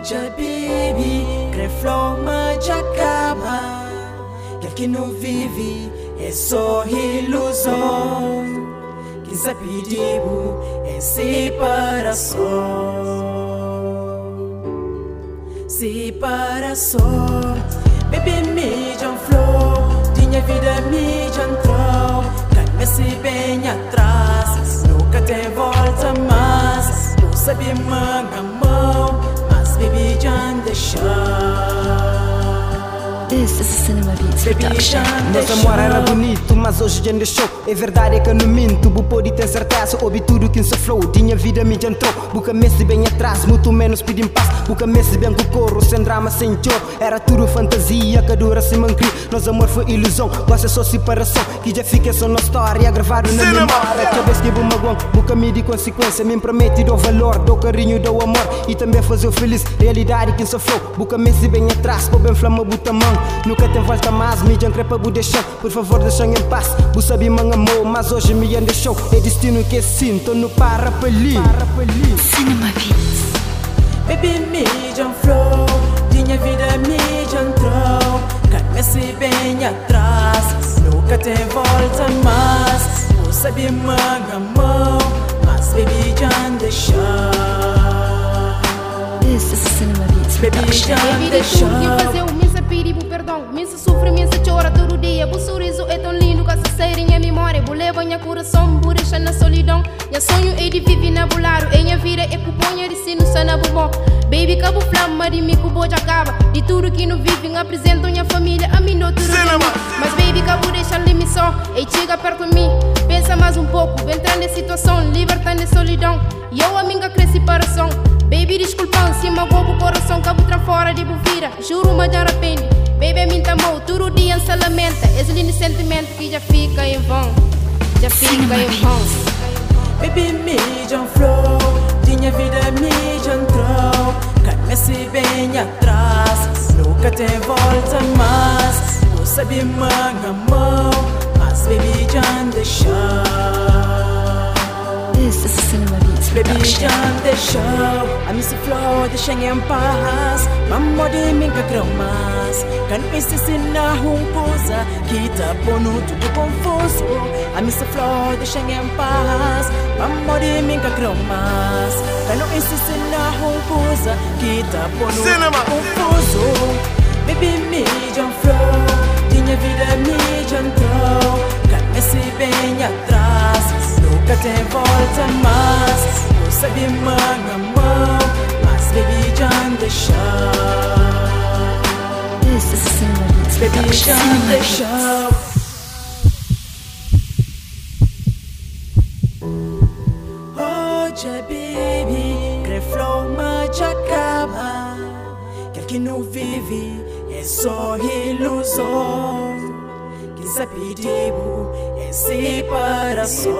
Hoje baby, crefloma de acaba Quer que não vive é só ilusão Que zapedibo é separação Separação Baby me jam flow. Tinha vida me jam troll Calma-se bem atrás Nunca tem volta mais Não sabe manga jam deixar This is a Cinema Beats production. Nosso amor era bonito, mas hoje já deixou É verdade é que eu não minto, bu pode ter certeza. Ouvi tudo que se flow, tinha vida me entrou. Buca mês bem atrás, muito menos pedir paz Buca mês bem com corro, sem drama, sem choro. Era tudo fantasia, que dura se mancri Nosso amor foi ilusão, gosta só separação. Que já fica só na história, gravado na memória. Cada vez que vou magoão, buca me de consequência. Me promete dou valor, dou carinho, dou amor. E também fazer o feliz, realidade que se flow Buca mês bem atrás, com bem flama, buta mão Nunca tem volta mais, me crepa bu deixar Por favor deixa em paz, bu sabe man amor Mas hoje me deixou, é destino que sinto No para ali Cinema Beats. Baby me jam flow Tinha vida me jam troll Calma-se bem atrás. Nunca tem volta mais. Sabe manga mão Mas baby jam deixar This is Cinema Beats Baby production. jam Baby, de tudo que deixar fazer o minha piribu, perdão Minha sofre, minha chora todo dia Bu sorriso é tão lindo que se sair em memória Bu leva minha coração, bu deixa na solidão Minha sonho é de viver na bularo Em minha vida é cuponha de sino sana bu bom Baby, cabo flama de mim cubo já acaba De tudo que não vivem, apresento minha família A mim não tudo mim Mas baby, cabo deixa limite só E chega perto de mim Pensa mais um pouco, entrando em situação Libertando a solidão E eu a minha cresce para som Baby, desculpa, se magoou o coração Cabo tra fora de buvira Juro, mas já arrepende Baby, me tamou Todo dia se lamenta Esse lindo sentimento que já fica em vão. Já fica em vão. Baby me jam flow. Tinha vida me jam troll. Calma-se bem atrás. Nunca tem volta mais. Não sabe manga mão Mas baby jam deixar This is Cinema Baby production. jam deixou A miss flow deixa em paz Mamma de mim que cromas Kan esse sina humpusa Kita pono tudo confuso. A miss flow deixa em paz Mamma de mim que cromas Kan esse sina humpusa Kita pono tudo confuso. Baby me jam flow. Tinha vida me jam troll Kan esse bem atrás Nunca tem volta mais. Não sabe manga mão Mas baby jam deixar This is a Cinema Beats Baby Cinema Beats. deixar Hoje baby Crefloma de acaba. Quer que não vive É só ilusão Que zapedibo É separação